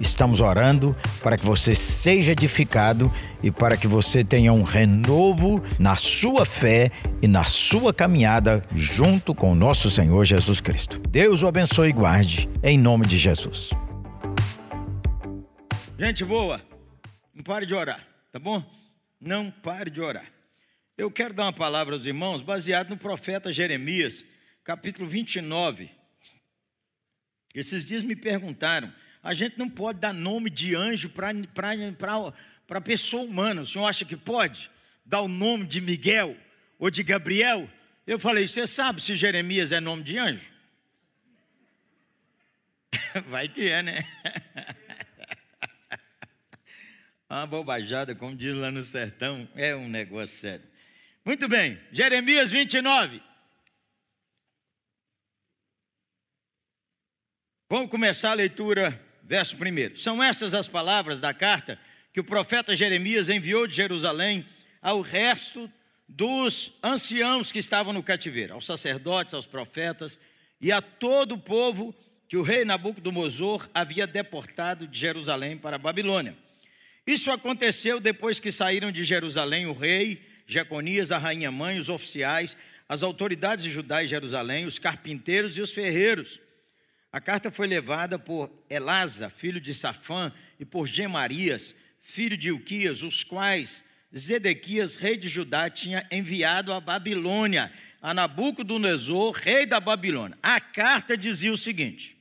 Estamos orando para que você seja edificado e para que você tenha um renovo na sua fé e na sua caminhada junto com o nosso Senhor Jesus Cristo. Deus o abençoe e guarde, em nome de Jesus. Gente boa, não pare de orar, tá bom? Não pare de orar. Eu quero dar uma palavra aos irmãos baseado no profeta Jeremias, capítulo 29. Esses dias me perguntaram: a gente não pode dar nome de anjo para pessoa humana. O senhor acha que pode dar o nome de Miguel ou de Gabriel? Eu falei: você sabe se Jeremias é nome de anjo? Vai que é, né? Uma bobajada, como diz lá no sertão, é um negócio sério. Muito bem, Jeremias 29. Vamos começar a leitura, verso 1. São essas as palavras da carta que o profeta Jeremias enviou de Jerusalém ao resto dos anciãos que estavam no cativeiro, aos sacerdotes, aos profetas e a todo o povo que o rei Nabucodonosor havia deportado de Jerusalém para a Babilônia. Isso aconteceu depois que saíram de Jerusalém o rei, Jeconias, a rainha mãe, os oficiais, as autoridades de Judá e Jerusalém, os carpinteiros e os ferreiros. A carta foi levada por Elasa, filho de Safã, e por Gemarias, filho de Ilquias, os quais Zedequias, rei de Judá, tinha enviado à Babilônia, a Nabucodonosor, rei da Babilônia. A carta dizia o seguinte: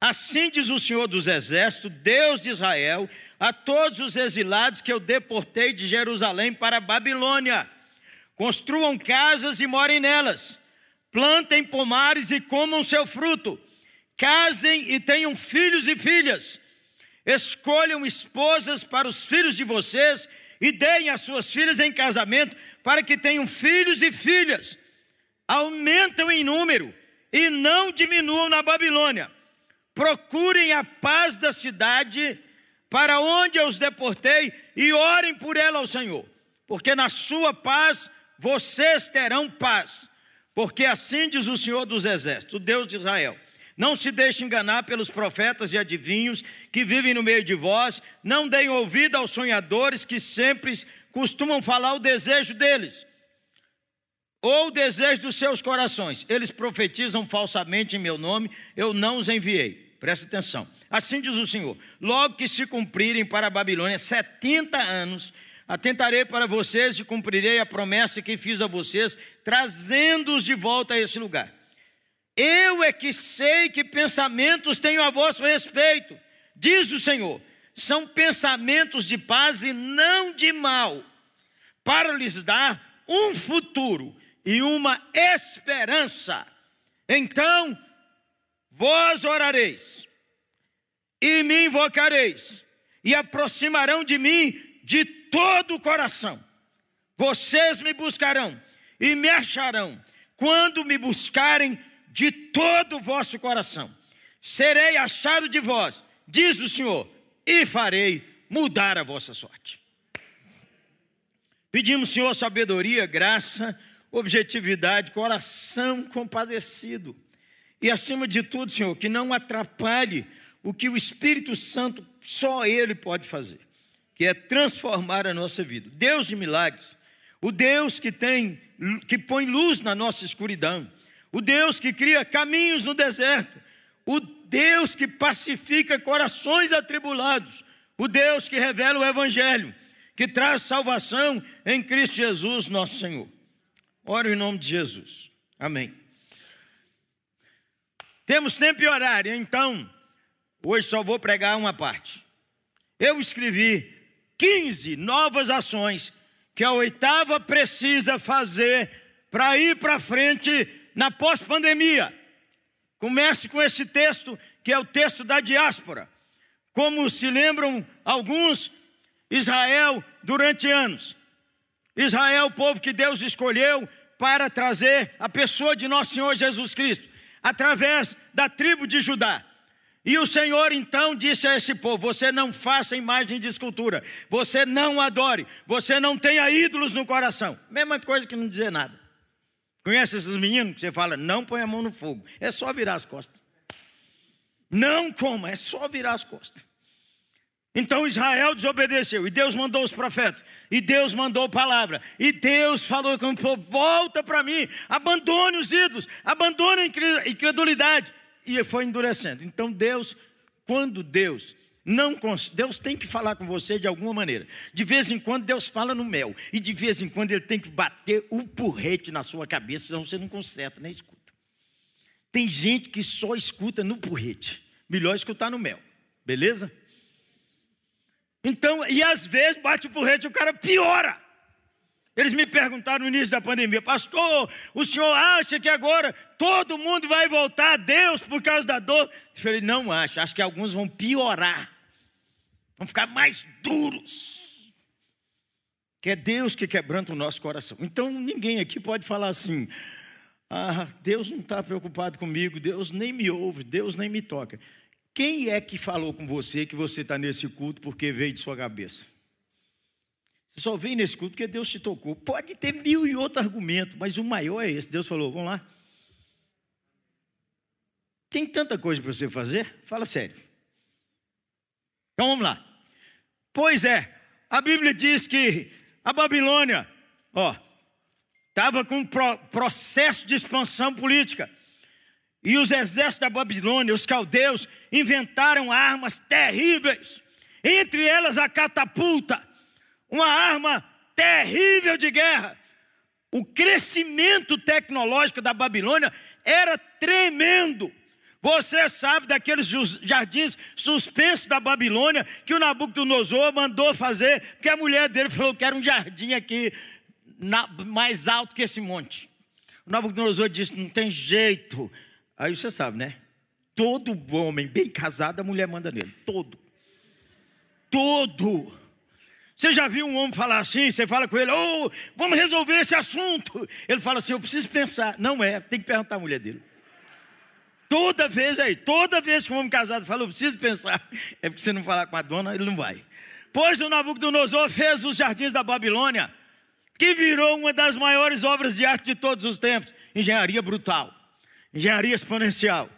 Assim diz o Senhor dos Exércitos, Deus de Israel, a todos os exilados que eu deportei de Jerusalém para a Babilônia. Construam casas e morem nelas. Plantem pomares e comam seu fruto. Casem e tenham filhos e filhas. Escolham esposas para os filhos de vocês e deem as suas filhas em casamento para que tenham filhos e filhas. Aumentam em número e não diminuam na Babilônia. Procurem a paz da cidade para onde eu os deportei, e orem por ela ao Senhor, porque na sua paz vocês terão paz. Porque assim diz o Senhor dos Exércitos, o Deus de Israel. Não se deixe enganar pelos profetas e adivinhos que vivem no meio de vós, não deem ouvido aos sonhadores que sempre costumam falar o desejo deles, ou o desejo dos seus corações. Eles profetizam falsamente em meu nome, eu não os enviei. Preste atenção. Assim diz o Senhor: logo que se cumprirem para a Babilônia 70 anos, atentarei para vocês e cumprirei a promessa que fiz a vocês, trazendo-os de volta a esse lugar. Eu é que sei que pensamentos tenho a vosso respeito, diz o Senhor. São pensamentos de paz e não de mal, para lhes dar um futuro e uma esperança. Então, vós orareis e me invocareis, e aproximarão de mim de todo o coração. Vocês me buscarão e me acharão quando me buscarem de todo o vosso coração. Serei achado de vós, diz o Senhor, e farei mudar a vossa sorte. Pedimos, Senhor, sabedoria, graça, objetividade, coração compadecido. E acima de tudo, Senhor, que não atrapalhe o que o Espírito Santo só ele pode fazer, que é transformar a nossa vida. Deus de milagres, o Deus que tem que põe luz na nossa escuridão, o Deus que cria caminhos no deserto, o Deus que pacifica corações atribulados, o Deus que revela o evangelho, que traz salvação em Cristo Jesus, nosso Senhor. Oro em nome de Jesus. Amém. Temos tempo e horário, então Hoje só vou pregar uma parte. Eu escrevi 15 novas ações que a oitava precisa fazer para ir para frente na pós-pandemia. Comece com esse texto, que é o texto da diáspora. Como se lembram alguns, Israel durante anos. Israel, o povo que Deus escolheu para trazer a pessoa de nosso Senhor Jesus Cristo. através da tribo de Judá. E o Senhor então disse a esse povo: Você não faça imagem de escultura, você não adore, você não tenha ídolos no coração. Mesma coisa que não dizer nada. Conhece esses meninos que você fala, não põe a mão no fogo, é só virar as costas. Não coma, é só virar as costas. Então Israel desobedeceu, e Deus mandou os profetas, e Deus mandou palavra, e Deus falou com o povo: volta para mim, abandone os ídolos, abandone a incredulidade. E foi endurecendo. Então Deus, quando Deus não Deus tem que falar com você de alguma maneira. De vez em quando Deus fala no mel, e de vez em quando Ele tem que bater o porrete na sua cabeça, senão você não conserta nem escuta. Tem gente que só escuta no porrete. Melhor escutar no mel, beleza? Então, e às vezes bate o porrete e o cara piora. Eles me perguntaram no início da pandemia, pastor, o senhor acha que agora todo mundo vai voltar a Deus por causa da dor? Eu falei, não acho, acho que alguns vão piorar, vão ficar mais duros. Que é Deus que quebranta o nosso coração. Então ninguém aqui pode falar assim, ah, Deus não está preocupado comigo, Deus nem me ouve, Deus nem me toca. Quem é que falou com você que você está nesse culto porque veio de sua cabeça? Você só vem nesse culto porque Deus te tocou. Pode ter mil e outro argumento, mas o maior é esse. Deus falou: vamos lá. Tem tanta coisa para você fazer? Fala sério. Então vamos lá. Pois é, a Bíblia diz que a Babilônia, ó, estava com um processo de expansão política. E os exércitos da Babilônia, os caldeus, inventaram armas terríveis, entre elas a catapulta, uma arma terrível de guerra. O crescimento tecnológico da Babilônia era tremendo. Você sabe daqueles jardins suspensos da Babilônia que o Nabucodonosor mandou fazer, porque a mulher dele falou que era um jardim aqui na, mais alto que esse monte. O Nabucodonosor disse: não tem jeito, Aí você sabe, né? Todo homem bem casado, a mulher manda nele. Todo. Todo. Você já viu um homem falar assim? Você fala com ele, oh, vamos resolver esse assunto. Ele fala assim: eu preciso pensar. Não é, tem que perguntar à mulher dele. Toda vez aí, toda vez que um homem casado fala, eu preciso pensar, é porque você não falar com a dona, ele não vai. Pois o Nabucodonosor fez os jardins da Babilônia, que virou uma das maiores obras de arte de todos os tempos engenharia brutal engenharia exponencial.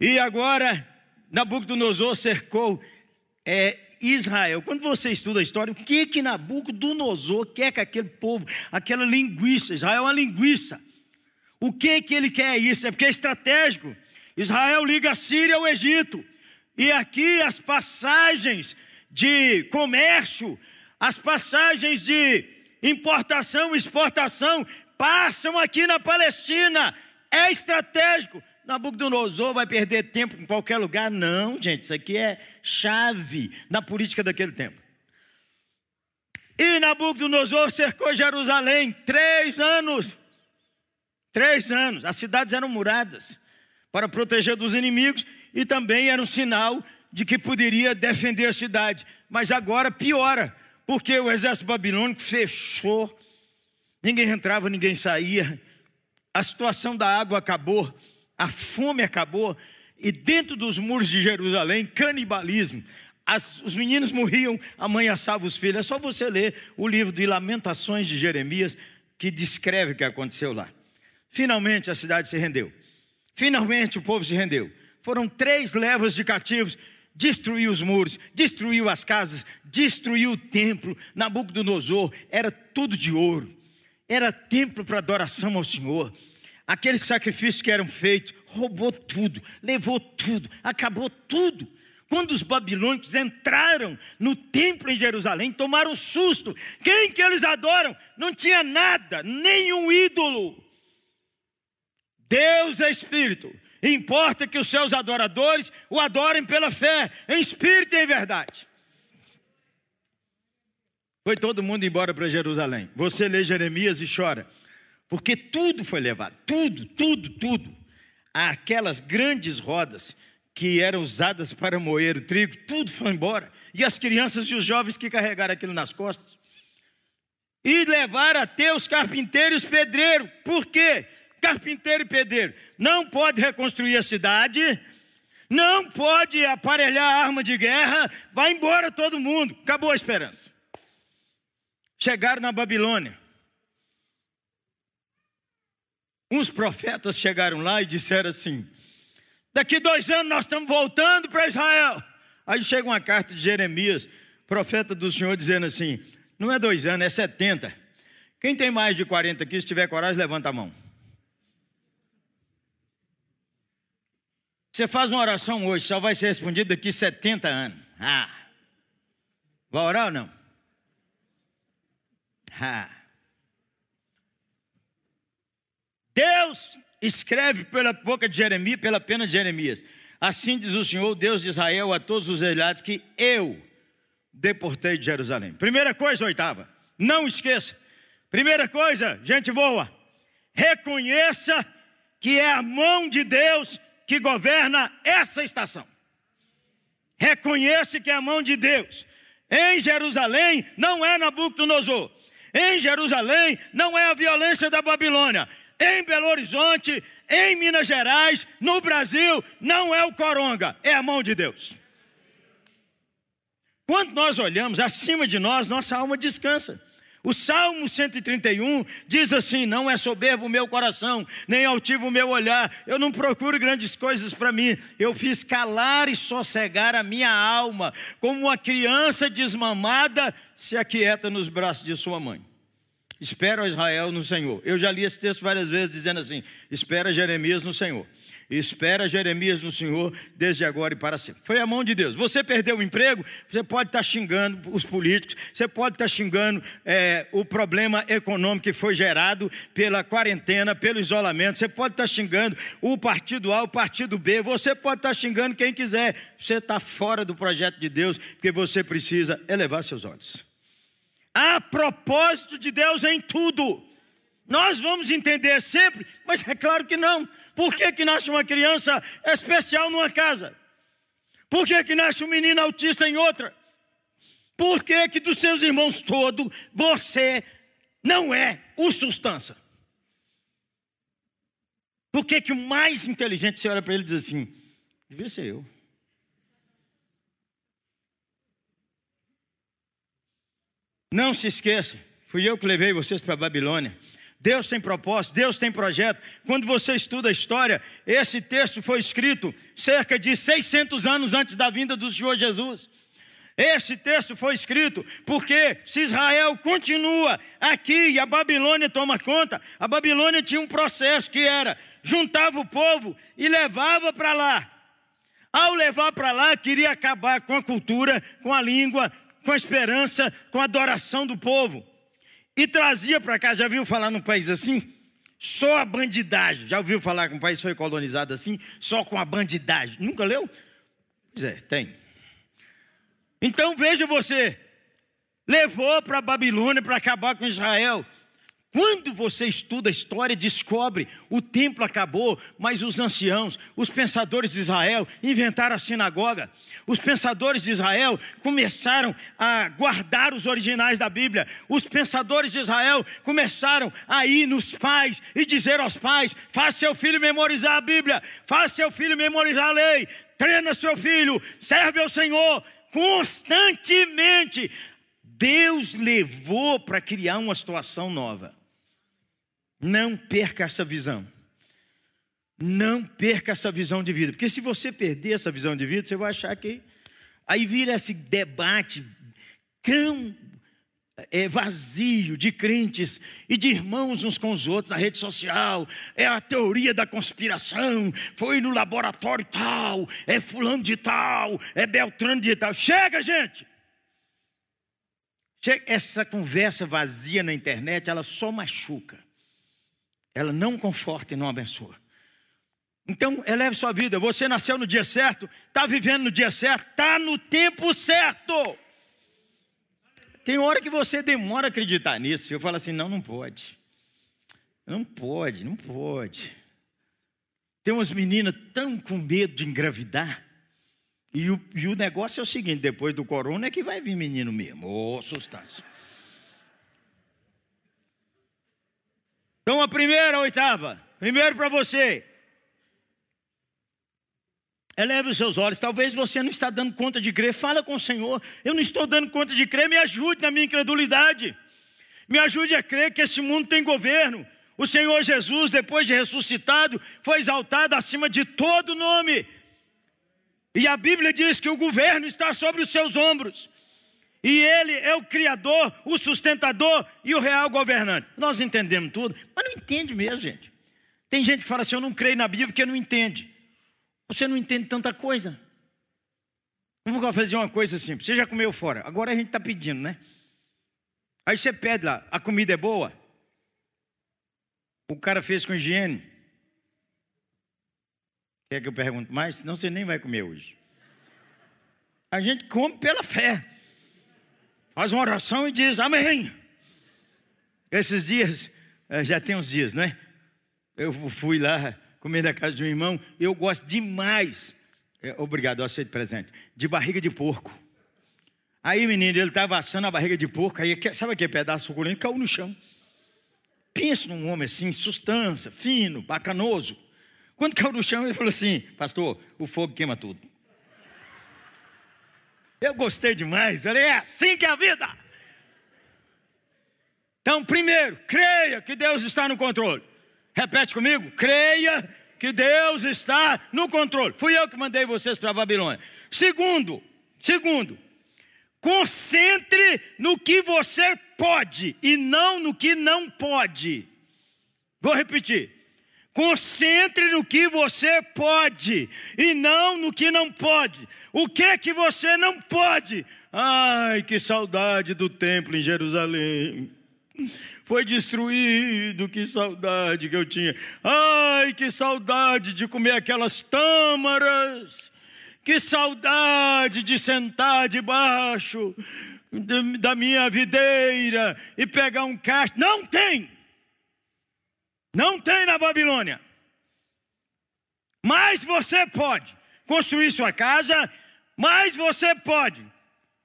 E agora, Nabucodonosor cercou é, Israel. Quando você estuda a história, o que que Nabucodonosor quer que aquele povo, aquela linguiça, Israel é uma linguiça. O que que ele quer isso? É porque é estratégico. Israel liga a Síria ao Egito. E aqui as passagens de comércio, as passagens de importação e exportação passam aqui na Palestina é estratégico. Nabucodonosor vai perder tempo em qualquer lugar? Não, gente, isso aqui é chave na política daquele tempo. E Nabucodonosor cercou Jerusalém três anos. Três anos. As cidades eram muradas para proteger dos inimigos e também era um sinal de que poderia defender a cidade. Mas agora piora, porque o exército babilônico fechou, ninguém entrava, ninguém saía a situação da água acabou, a fome acabou, e dentro dos muros de Jerusalém, canibalismo. As, os meninos morriam, a mãe assava os filhos. É só você ler o livro de Lamentações de Jeremias, que descreve o que aconteceu lá. Finalmente a cidade se rendeu. Finalmente o povo se rendeu. Foram três levas de cativos, destruiu os muros, destruiu as casas, destruiu o templo. Nabucodonosor era tudo de ouro era templo para adoração ao Senhor. Aqueles sacrifícios que eram feitos, roubou tudo, levou tudo, acabou tudo. Quando os babilônicos entraram no templo em Jerusalém, tomaram susto. Quem que eles adoram? Não tinha nada, nenhum ídolo. Deus é espírito. Importa que os seus adoradores o adorem pela fé, em espírito e em verdade. Foi todo mundo embora para Jerusalém. Você lê Jeremias e chora, porque tudo foi levado, tudo, tudo, tudo. Aquelas grandes rodas que eram usadas para moer o trigo, tudo foi embora. E as crianças e os jovens que carregaram aquilo nas costas. E levaram até os carpinteiros os pedreiros. Por quê? Carpinteiro e pedreiro, não pode reconstruir a cidade, não pode aparelhar arma de guerra, vai embora todo mundo, acabou a esperança. Chegaram na Babilônia. Uns profetas chegaram lá e disseram assim: daqui dois anos nós estamos voltando para Israel. Aí chega uma carta de Jeremias, profeta do Senhor, dizendo assim: não é dois anos, é setenta. Quem tem mais de 40 aqui, se tiver coragem, levanta a mão. Você faz uma oração hoje, só vai ser respondida daqui 70 anos. Ah. Vai orar ou não? Ah. Deus escreve pela boca de Jeremias, pela pena de Jeremias. Assim diz o Senhor, Deus de Israel, a todos os exilhados que eu deportei de Jerusalém. Primeira coisa, oitava, não esqueça. Primeira coisa, gente boa, reconheça que é a mão de Deus que governa essa estação. Reconheça que é a mão de Deus. Em Jerusalém não é Nabucodonosor. Em Jerusalém não é a violência da Babilônia. Em Belo Horizonte, em Minas Gerais, no Brasil, não é o coronga, é a mão de Deus. Quando nós olhamos acima de nós, nossa alma descansa. O Salmo 131 diz assim: Não é soberbo o meu coração, nem altivo o meu olhar. Eu não procuro grandes coisas para mim. Eu fiz calar e sossegar a minha alma, como uma criança desmamada se aquieta nos braços de sua mãe. Espera Israel no Senhor. Eu já li esse texto várias vezes dizendo assim: Espera Jeremias no Senhor. Espera Jeremias no Senhor desde agora e para sempre. Foi a mão de Deus. Você perdeu o emprego, você pode estar xingando os políticos, você pode estar xingando é, o problema econômico que foi gerado pela quarentena, pelo isolamento, você pode estar xingando o partido A, o partido B, você pode estar xingando quem quiser. Você está fora do projeto de Deus, porque você precisa elevar seus olhos. Há propósito de Deus em tudo. Nós vamos entender sempre, mas é claro que não. Por que, que nasce uma criança especial numa casa? Por que, que nasce um menino autista em outra? Por que, que dos seus irmãos todos você não é o substância? Por que, que o mais inteligente você olha para ele e diz assim: devia ser eu. Não se esqueça, fui eu que levei vocês para a Babilônia. Deus tem propósito, Deus tem projeto. Quando você estuda a história, esse texto foi escrito cerca de 600 anos antes da vinda do Senhor Jesus. Esse texto foi escrito porque se Israel continua aqui e a Babilônia toma conta, a Babilônia tinha um processo que era juntava o povo e levava para lá. Ao levar para lá, queria acabar com a cultura, com a língua, com a esperança, com a adoração do povo e trazia para cá. Já viu falar num país assim? Só a bandidagem. Já ouviu falar que um país foi colonizado assim? Só com a bandidagem. Nunca leu? Pois é, tem. Então veja você, levou para Babilônia para acabar com Israel. Quando você estuda a história, descobre o templo acabou, mas os anciãos, os pensadores de Israel inventaram a sinagoga. Os pensadores de Israel começaram a guardar os originais da Bíblia. Os pensadores de Israel começaram a ir nos pais e dizer aos pais: faça seu filho memorizar a Bíblia, faça seu filho memorizar a lei, treina seu filho, serve ao Senhor constantemente. Deus levou para criar uma situação nova. Não perca essa visão. Não perca essa visão de vida. Porque se você perder essa visão de vida, você vai achar que. Aí vira esse debate tão é, vazio de crentes e de irmãos uns com os outros na rede social. É a teoria da conspiração. Foi no laboratório tal. É fulano de tal. É Beltrano de tal. Chega, gente! Chega. Essa conversa vazia na internet, ela só machuca. Ela não conforta e não abençoa. Então, eleve sua vida. Você nasceu no dia certo, está vivendo no dia certo, está no tempo certo. Tem hora que você demora a acreditar nisso. Eu falo assim: não, não pode. Não pode, não pode. Tem umas meninas tão com medo de engravidar. E o, e o negócio é o seguinte: depois do corona é que vai vir menino mesmo. Ô, oh, sustância. Então a primeira, a oitava. primeiro para você. Eleve os seus olhos. Talvez você não está dando conta de crer. Fala com o Senhor. Eu não estou dando conta de crer. Me ajude na minha incredulidade. Me ajude a crer que esse mundo tem governo. O Senhor Jesus, depois de ressuscitado, foi exaltado acima de todo nome. E a Bíblia diz que o governo está sobre os seus ombros. E ele é o criador, o sustentador e o real governante. Nós entendemos tudo, mas não entende mesmo, gente. Tem gente que fala assim: eu não creio na Bíblia porque não entende. Você não entende tanta coisa. Vamos fazer uma coisa simples. Você já comeu fora, agora a gente está pedindo, né? Aí você pede lá, a comida é boa? O cara fez com higiene. Quer que eu pergunte mais? Senão você nem vai comer hoje. A gente come pela fé. Faz uma oração e diz amém. Esses dias, eh, já tem uns dias, não é? Eu fui lá comer na casa de um irmão. Eu gosto demais. É, obrigado, eu aceito presente. De barriga de porco. Aí, menino, ele estava assando a barriga de porco. Aí, sabe aquele pedaço suculento? Caiu no chão. Pensa num homem assim, sustância, fino, bacanoso. Quando caiu no chão, ele falou assim: Pastor, o fogo queima tudo. Eu gostei demais. Falei, é assim que é a vida. Então, primeiro, creia que Deus está no controle. Repete comigo: creia que Deus está no controle. Fui eu que mandei vocês para a Babilônia. Segundo, segundo, concentre no que você pode e não no que não pode. Vou repetir. Concentre no que você pode e não no que não pode. O que é que você não pode? Ai, que saudade do templo em Jerusalém. Foi destruído, que saudade que eu tinha. Ai, que saudade de comer aquelas tâmaras. Que saudade de sentar debaixo da minha videira e pegar um cacho. Não tem. Não tem na Babilônia. Mas você pode construir sua casa, mas você pode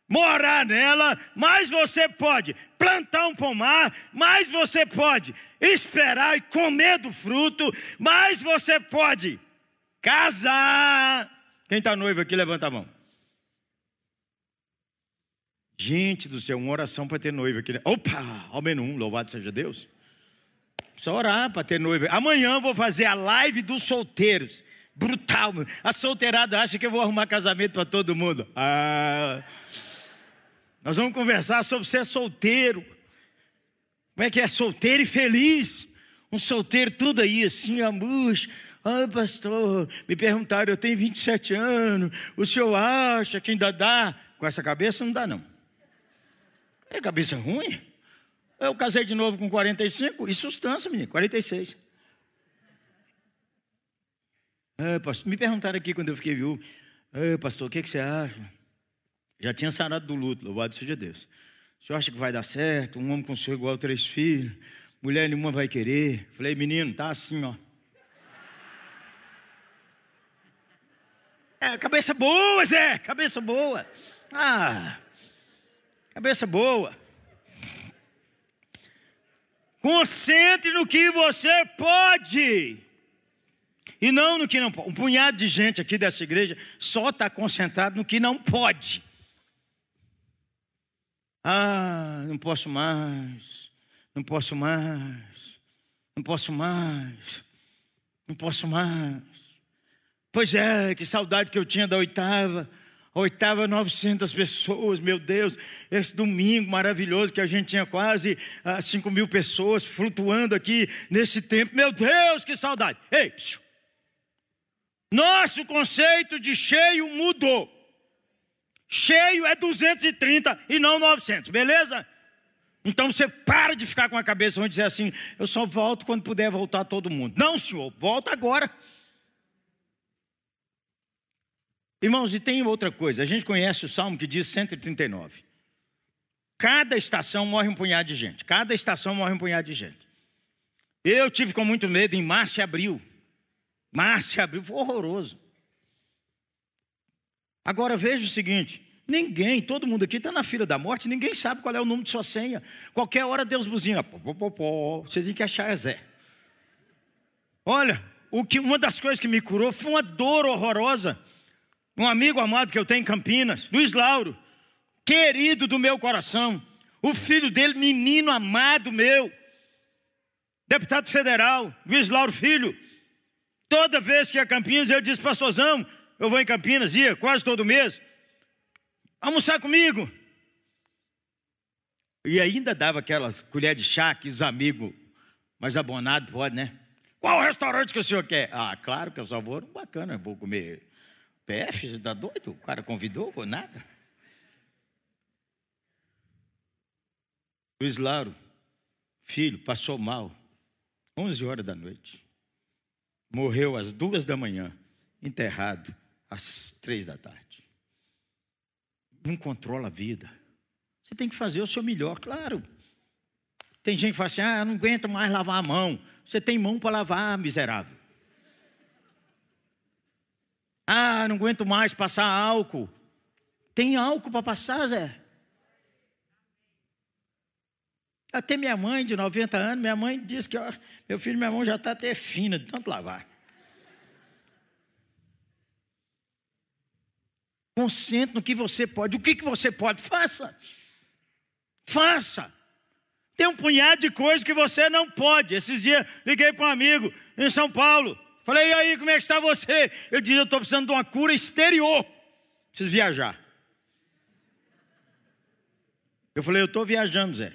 morar nela, mas você pode plantar um pomar, mas você pode esperar e comer do fruto, mas você pode casar. Quem está noivo aqui, levanta a mão. Gente do céu, uma oração para ter noiva aqui. Opa, ao menos um, louvado seja Deus. Só orar para ter noiva. Amanhã eu vou fazer a live dos solteiros. Brutal. A solteirada acha que eu vou arrumar casamento para todo mundo. Ah, nós vamos conversar sobre ser solteiro. Como é que é solteiro e feliz? Um solteiro tudo aí assim, amor. Ah, pastor, me perguntaram, eu tenho 27 anos, o senhor acha que ainda dá? Com essa cabeça não dá não. É cabeça ruim? Eu casei de novo com 45 e sustância, menino, 46. É, pastor, me perguntaram aqui quando eu fiquei viúvo, é, pastor, o que, que você acha? Já tinha sarado do luto, louvado seja Deus. O senhor acha que vai dar certo? Um homem com o senhor igual três filhos, mulher nenhuma vai querer. Falei, menino, tá assim, ó. É, cabeça boa, Zé, cabeça boa. Ah, cabeça boa. Concentre no que você pode. E não no que não pode. Um punhado de gente aqui dessa igreja só está concentrado no que não pode. Ah, não posso mais. Não posso mais. Não posso mais. Não posso mais. Pois é, que saudade que eu tinha da oitava. Oitava, 900 pessoas, meu Deus. Esse domingo maravilhoso que a gente tinha quase ah, 5 mil pessoas flutuando aqui nesse tempo. Meu Deus, que saudade. Ei, psiu. nosso conceito de cheio mudou. Cheio é 230 e não 900, beleza? Então você para de ficar com a cabeça e dizer assim: eu só volto quando puder voltar todo mundo. Não, senhor, volta agora. Irmãos, e tem outra coisa. A gente conhece o salmo que diz 139. Cada estação morre um punhado de gente. Cada estação morre um punhado de gente. Eu tive com muito medo em março e abril. Março e abril foi horroroso. Agora veja o seguinte: ninguém, todo mundo aqui está na fila da morte, ninguém sabe qual é o número de sua senha. Qualquer hora Deus buzina. Pô, pô, pô, pô. Você tem que achar é Zé. Olha, o que, uma das coisas que me curou foi uma dor horrorosa. Um amigo amado que eu tenho em Campinas, Luiz Lauro, querido do meu coração, o filho dele, menino amado meu, deputado federal, Luiz Lauro Filho. Toda vez que ia a Campinas, ele disse, pastorzão, eu vou em Campinas, ia quase todo mês, almoçar comigo. E ainda dava aquelas colheres de chá que os amigos mais abonados pode, né? Qual restaurante que o senhor quer? Ah, claro que eu só vou bacana, vou comer PF, você tá doido? O cara convidou, vou nada. Luiz Lauro, filho, passou mal, 11 horas da noite. Morreu às duas da manhã, enterrado às três da tarde. Não controla a vida. Você tem que fazer o seu melhor, claro. Tem gente que fala assim: ah, eu não aguento mais lavar a mão. Você tem mão para lavar, miserável. Ah, não aguento mais passar álcool. Tem álcool para passar, Zé? Até minha mãe, de 90 anos, minha mãe disse que ó, meu filho, minha mão já está até fina de tanto lavar. Concentre no que você pode. O que, que você pode? Faça. Faça. Tem um punhado de coisas que você não pode. Esses dias liguei para um amigo em São Paulo. Falei, e aí, como é que está você? Eu disse, eu estou precisando de uma cura exterior. Preciso viajar. Eu falei, eu estou viajando, Zé.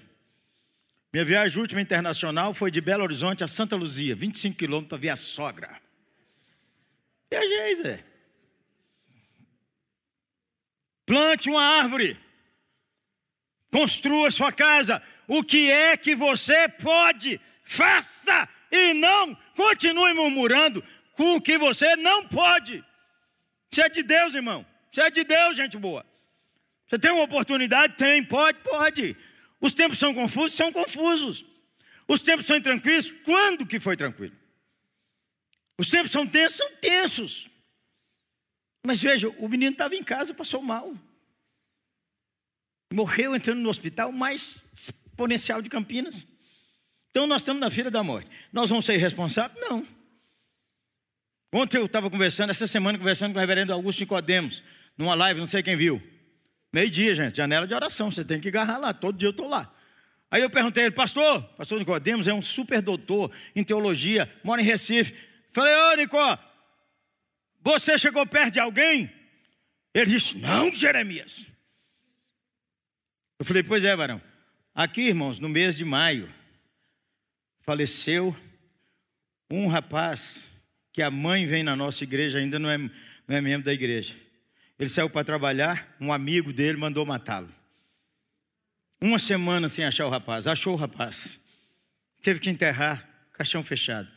Minha viagem última internacional foi de Belo Horizonte a Santa Luzia, 25 quilômetros via sogra. Viajei, Zé. Plante uma árvore. Construa sua casa. O que é que você pode? Faça e não continue murmurando com o que você não pode. Você é de Deus, irmão. Você é de Deus, gente boa. Você tem uma oportunidade? Tem, pode, pode. Os tempos são confusos? São confusos. Os tempos são tranquilos? Quando que foi tranquilo? Os tempos são tensos? São tensos. Mas veja, o menino estava em casa, passou mal. Morreu entrando no hospital mais exponencial de Campinas. Então nós estamos na fila da morte. Nós vamos ser responsáveis? Não. Ontem eu estava conversando, essa semana conversando com o reverendo Augusto Nicodemos, numa live, não sei quem viu. Meio-dia, gente, janela de oração, você tem que agarrar lá, todo dia eu estou lá. Aí eu perguntei ele, pastor, pastor Nicodemos é um super doutor em teologia, mora em Recife. Falei, ô Nicó, você chegou perto de alguém? Ele disse, não, Jeremias. Eu falei, pois é, varão. Aqui, irmãos, no mês de maio, faleceu um rapaz que a mãe vem na nossa igreja, ainda não é, não é membro da igreja. Ele saiu para trabalhar, um amigo dele mandou matá-lo. Uma semana sem achar o rapaz, achou o rapaz. Teve que enterrar, caixão fechado.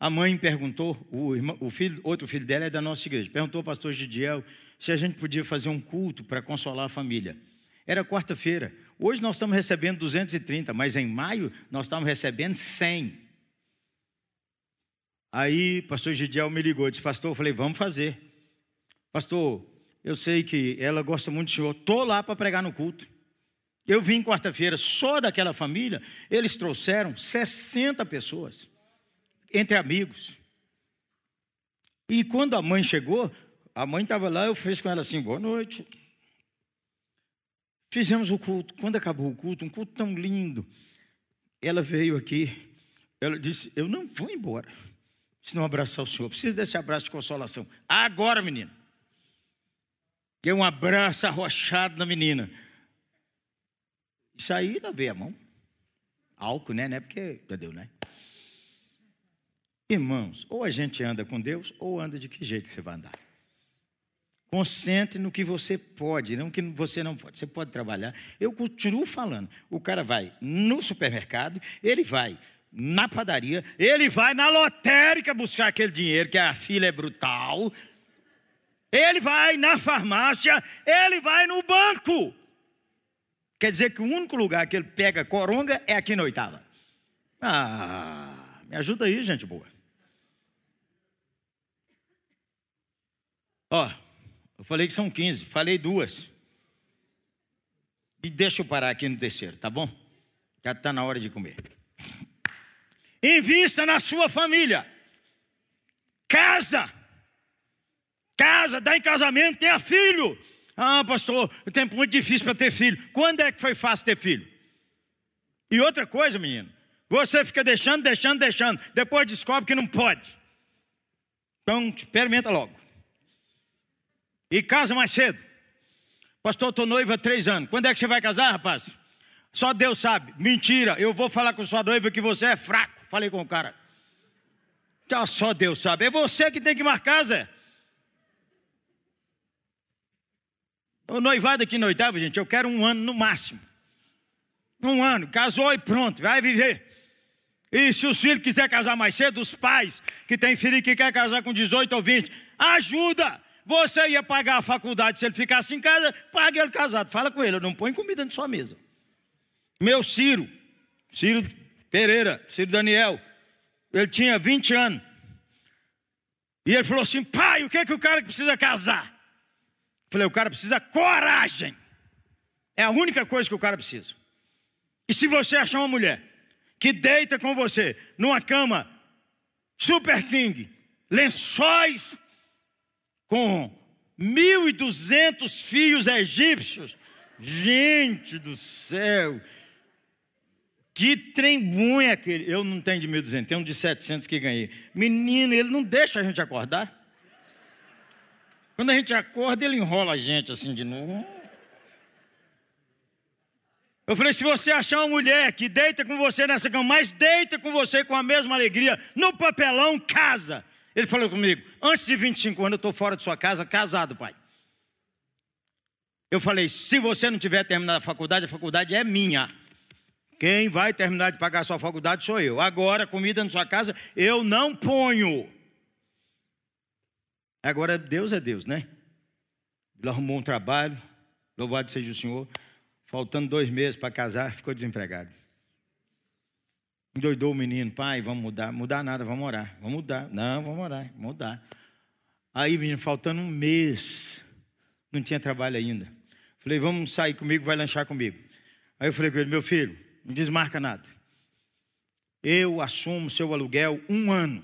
A mãe perguntou, o, irmão, o filho, outro filho dela é da nossa igreja, perguntou ao pastor Gidiel se a gente podia fazer um culto para consolar a família. Era quarta-feira. Hoje nós estamos recebendo 230, mas em maio nós estamos recebendo 100. Aí, pastor Gidiel me ligou, disse, pastor, eu falei, vamos fazer. Pastor, eu sei que ela gosta muito do Senhor. Estou lá para pregar no culto. Eu vim quarta-feira, só daquela família, eles trouxeram 60 pessoas, entre amigos. E quando a mãe chegou, a mãe estava lá, eu fiz com ela assim: boa noite. Fizemos o culto. Quando acabou o culto, um culto tão lindo, ela veio aqui, ela disse: Eu não vou embora se não abraçar o Senhor. Preciso desse abraço de consolação. Agora, menino. Deu um abraço arrochado na menina. Isso aí lavei a mão. Álcool, né? Não é porque deu, né? Irmãos, ou a gente anda com Deus, ou anda de que jeito você vai andar. Concentre no que você pode, não que você não pode. Você pode trabalhar. Eu continuo falando. O cara vai no supermercado, ele vai na padaria, ele vai na lotérica buscar aquele dinheiro, que a fila é brutal, ele vai na farmácia, ele vai no banco. Quer dizer que o único lugar que ele pega coronga é aqui na oitava. Ah, me ajuda aí, gente boa. Ó, eu falei que são 15, falei duas. E deixa eu parar aqui no terceiro, tá bom? Já está na hora de comer. Invista na sua família. Casa. Casa, dá em casamento, tenha filho. Ah, pastor, o tempo muito difícil para ter filho. Quando é que foi fácil ter filho? E outra coisa, menino, você fica deixando, deixando, deixando, depois descobre que não pode. Então, experimenta logo. E casa mais cedo. Pastor, estou noiva há três anos. Quando é que você vai casar, rapaz? Só Deus sabe. Mentira. Eu vou falar com sua noiva que você é fraco. Falei com o cara. Então, só Deus sabe. É você que tem que marcar, Zé. O noivado aqui no oitavo, gente, eu quero um ano no máximo. Um ano, casou e pronto, vai viver. E se os filhos quiserem casar mais cedo, os pais que têm filho que quer casar com 18 ou 20, ajuda. Você ia pagar a faculdade se ele ficasse em casa, pague ele casado. Fala com ele, eu não põe comida na sua mesa. Meu Ciro, Ciro Pereira, Ciro Daniel, ele tinha 20 anos. E ele falou assim: pai, o que é que o cara precisa casar? Falei, o cara precisa coragem. É a única coisa que o cara precisa. E se você achar uma mulher que deita com você numa cama super king, lençóis com 1.200 fios egípcios, gente do céu, que trem bom é aquele? Eu não tenho de 1.200, tenho um de 700 que ganhei. Menino, ele não deixa a gente acordar. Quando a gente acorda, ele enrola a gente assim de novo. Eu falei: se você achar uma mulher que deita com você nessa cama, mas deita com você com a mesma alegria, no papelão, casa. Ele falou comigo: antes de 25 anos eu estou fora de sua casa, casado, pai. Eu falei: se você não tiver terminado a faculdade, a faculdade é minha. Quem vai terminar de pagar a sua faculdade sou eu. Agora, comida na sua casa, eu não ponho. Agora, Deus é Deus, né? Ele arrumou um trabalho, louvado seja o Senhor. Faltando dois meses para casar, ficou desempregado. Endoidou o menino, pai, vamos mudar. Mudar nada, vamos orar. Vamos mudar. Não, vamos orar, mudar. Aí, menino, faltando um mês, não tinha trabalho ainda. Falei, vamos sair comigo, vai lanchar comigo. Aí eu falei com ele, meu filho, não desmarca nada. Eu assumo seu aluguel um ano.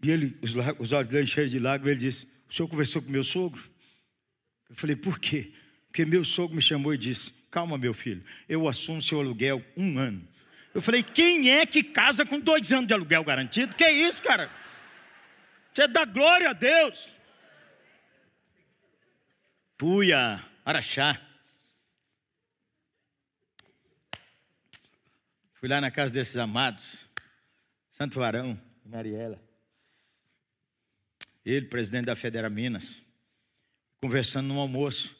E ele, os, os olhos dele cheios de lágrimas, ele disse: O senhor conversou com meu sogro? Eu falei: Por quê? Porque meu sogro me chamou e disse: Calma, meu filho, eu assumo seu aluguel um ano. Eu falei: Quem é que casa com dois anos de aluguel garantido? Que isso, cara? Você dá glória a Deus. Fui a Araxá. Fui lá na casa desses amados, Santo Varão e Mariela ele, presidente da Federa Minas, conversando no almoço.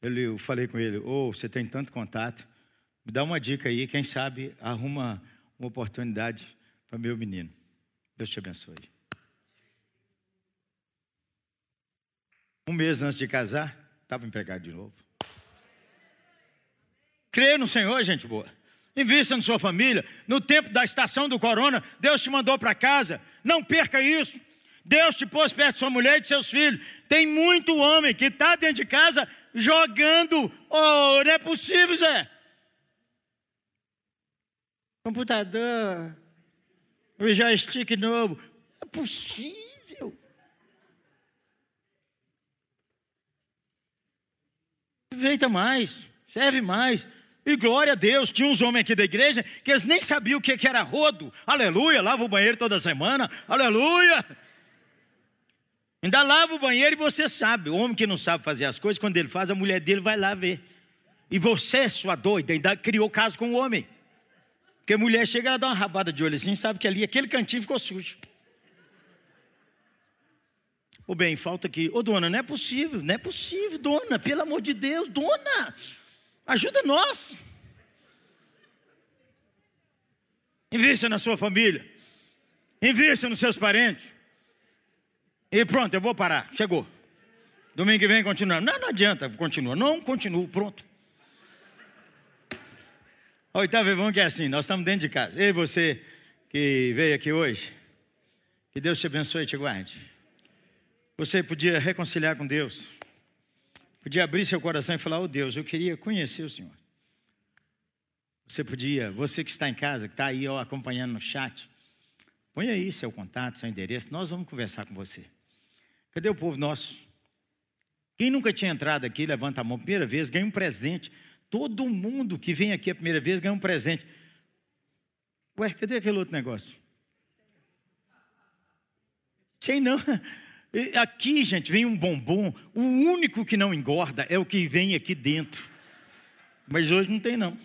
Eu falei com ele: Ô, oh, você tem tanto contato, me dá uma dica aí, quem sabe arruma uma oportunidade para meu menino. Deus te abençoe. Um mês antes de casar, estava empregado de novo. Creia no Senhor, gente boa. Invista na sua família. No tempo da estação do corona, Deus te mandou para casa. Não perca isso. Deus te pôs perto de sua mulher e de seus filhos. Tem muito homem que está dentro de casa jogando. Oh, não é possível, Zé. Computador, o joystick novo. É possível. Aproveita mais, serve mais. E glória a Deus, tinha uns homens aqui da igreja que eles nem sabiam o que era rodo. Aleluia, lava o banheiro toda semana. Aleluia. Ainda lava o banheiro e você sabe. O homem que não sabe fazer as coisas, quando ele faz, a mulher dele vai lá ver. E você, sua doida, ainda criou caso com o homem. Porque a mulher chega e dá uma rabada de olho assim, sabe que ali aquele cantinho ficou sujo. Ô bem, falta aqui. Ô dona, não é possível, não é possível, dona, pelo amor de Deus, dona, ajuda nós. Invista na sua família, invista nos seus parentes. E pronto, eu vou parar. Chegou. Domingo que vem continuamos. Não, não adianta, continua. Não, continuo, pronto. Oitavo irmão que é assim, nós estamos dentro de casa. E você que veio aqui hoje, que Deus te abençoe e te guarde. Você podia reconciliar com Deus. Podia abrir seu coração e falar, oh Deus, eu queria conhecer o Senhor. Você podia, você que está em casa, que está aí ó, acompanhando no chat, Põe aí seu contato, seu endereço, nós vamos conversar com você. Cadê o povo nosso? Quem nunca tinha entrado aqui, levanta a mão, primeira vez, ganha um presente. Todo mundo que vem aqui a primeira vez ganha um presente. Ué, cadê aquele outro negócio? Sei não. Aqui, gente, vem um bombom. O único que não engorda é o que vem aqui dentro. Mas hoje não tem, não. O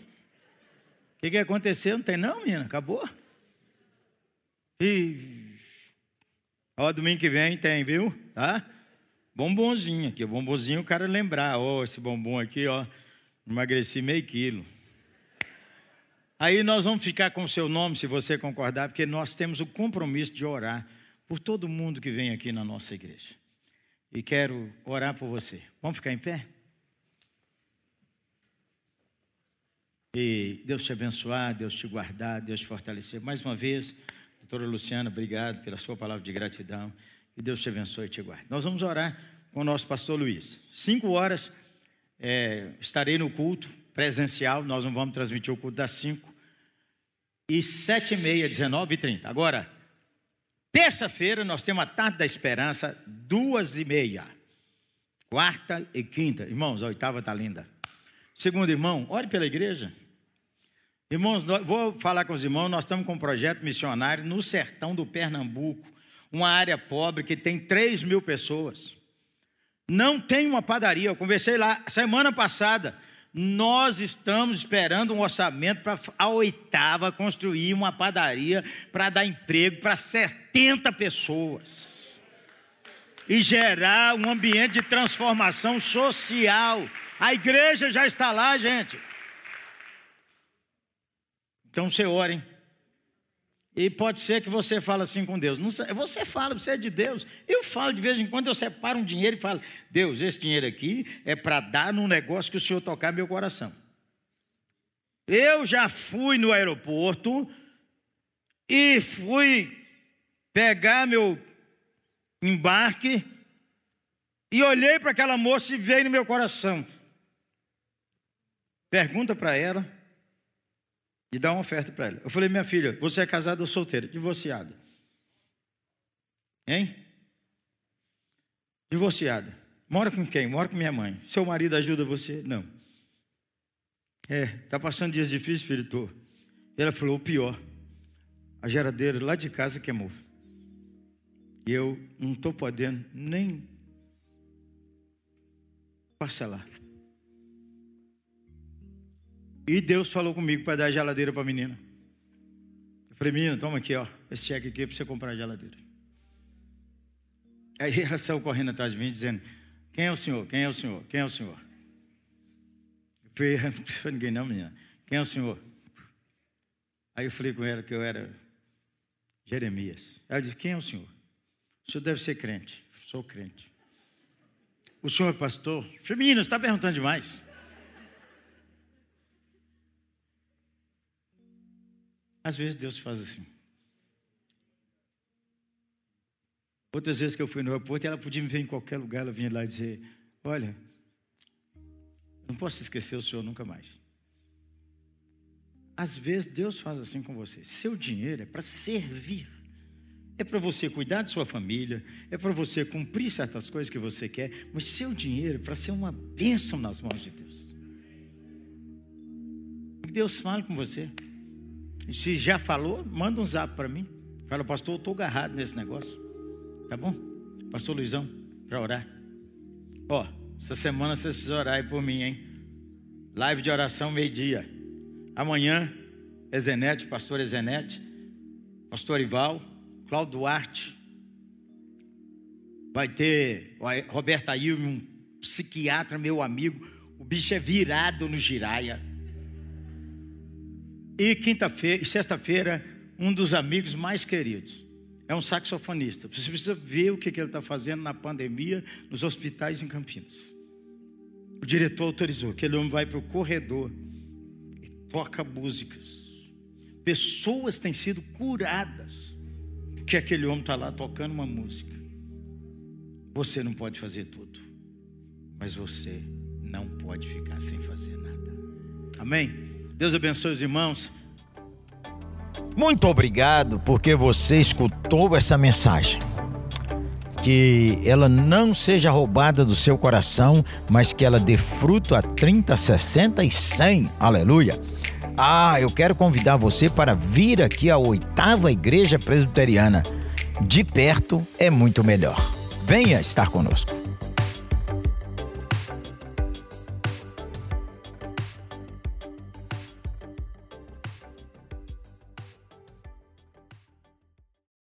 que, que aconteceu? Não tem, não, menina? Acabou. Ó, domingo que vem tem, viu? Tá? Bombonzinho aqui. Bombonzinho, o cara lembrar. Ó, esse bombom aqui, ó. Emagreci meio quilo. Aí nós vamos ficar com o seu nome, se você concordar, porque nós temos o compromisso de orar por todo mundo que vem aqui na nossa igreja. E quero orar por você. Vamos ficar em pé? E Deus te abençoar, Deus te guardar, Deus te fortalecer. Mais uma vez, doutora Luciana, obrigado pela sua palavra de gratidão. E Deus te abençoe e te guarde. Nós vamos orar com o nosso pastor Luiz. Cinco horas é, estarei no culto presencial. Nós não vamos transmitir o culto das cinco e sete e meia, dezenove e trinta. Agora, terça-feira nós temos a Tarde da Esperança, duas e meia. Quarta e quinta. Irmãos, a oitava está linda. Segundo irmão, ore pela igreja. Irmãos, vou falar com os irmãos, nós estamos com um projeto missionário no sertão do Pernambuco, uma área pobre que tem 3 mil pessoas. Não tem uma padaria, eu conversei lá semana passada. Nós estamos esperando um orçamento para a oitava construir uma padaria para dar emprego para 70 pessoas e gerar um ambiente de transformação social. A igreja já está lá, gente. Então você ore. E pode ser que você fale assim com Deus. Você fala, você é de Deus. Eu falo de vez em quando, eu separo um dinheiro e falo: Deus, esse dinheiro aqui é para dar num negócio que o Senhor tocar meu coração. Eu já fui no aeroporto e fui pegar meu embarque e olhei para aquela moça e veio no meu coração. Pergunta para ela e dá uma oferta para ela. Eu falei, minha filha, você é casada ou solteira? Divorciada. Hein? Divorciada. Mora com quem? Mora com minha mãe. Seu marido ajuda você? Não. É, tá passando dias difíceis, filho? Tô. Ela falou, o pior. A geladeira lá de casa queimou. E eu não estou podendo nem parcelar. E Deus falou comigo para dar a geladeira para a menina. Eu falei, menina, toma aqui, ó, esse cheque aqui para você comprar a geladeira. Aí ela saiu correndo atrás de mim, dizendo: Quem é o senhor? Quem é o senhor? Quem é o senhor? Eu falei: Não precisa ninguém, não, menina. Quem é o senhor? Aí eu falei com ela que eu era Jeremias. Ela disse: Quem é o senhor? O senhor deve ser crente. Sou crente. O senhor é pastor? Eu falei: Menina, você está perguntando demais. Às vezes Deus faz assim. Outras vezes que eu fui no aeroporto, ela podia me ver em qualquer lugar, ela vinha lá e dizer: Olha, não posso esquecer o senhor nunca mais. Às vezes Deus faz assim com você. Seu dinheiro é para servir. É para você cuidar de sua família, é para você cumprir certas coisas que você quer, mas seu dinheiro é para ser uma bênção nas mãos de Deus. Deus fale com você. Se já falou, manda um zap para mim. Fala, pastor, eu estou agarrado nesse negócio. Tá bom? Pastor Luizão, para orar. Ó, essa semana vocês precisam orar aí por mim, hein? Live de oração meio-dia. Amanhã, Ezenete, pastor Ezenete, pastor Ival, Cláudio Duarte. Vai ter Roberto Ailme, um psiquiatra, meu amigo. O bicho é virado no giraia. E quinta-feira, sexta-feira, um dos amigos mais queridos. É um saxofonista. Você precisa ver o que ele está fazendo na pandemia nos hospitais em Campinas. O diretor autorizou que ele homem vai para o corredor e toca músicas. Pessoas têm sido curadas porque aquele homem está lá tocando uma música. Você não pode fazer tudo, mas você não pode ficar sem fazer nada. Amém? Deus abençoe os irmãos. Muito obrigado porque você escutou essa mensagem. Que ela não seja roubada do seu coração, mas que ela dê fruto a 30, 60 e 100. Aleluia. Ah, eu quero convidar você para vir aqui à oitava Igreja Presbiteriana. De perto é muito melhor. Venha estar conosco.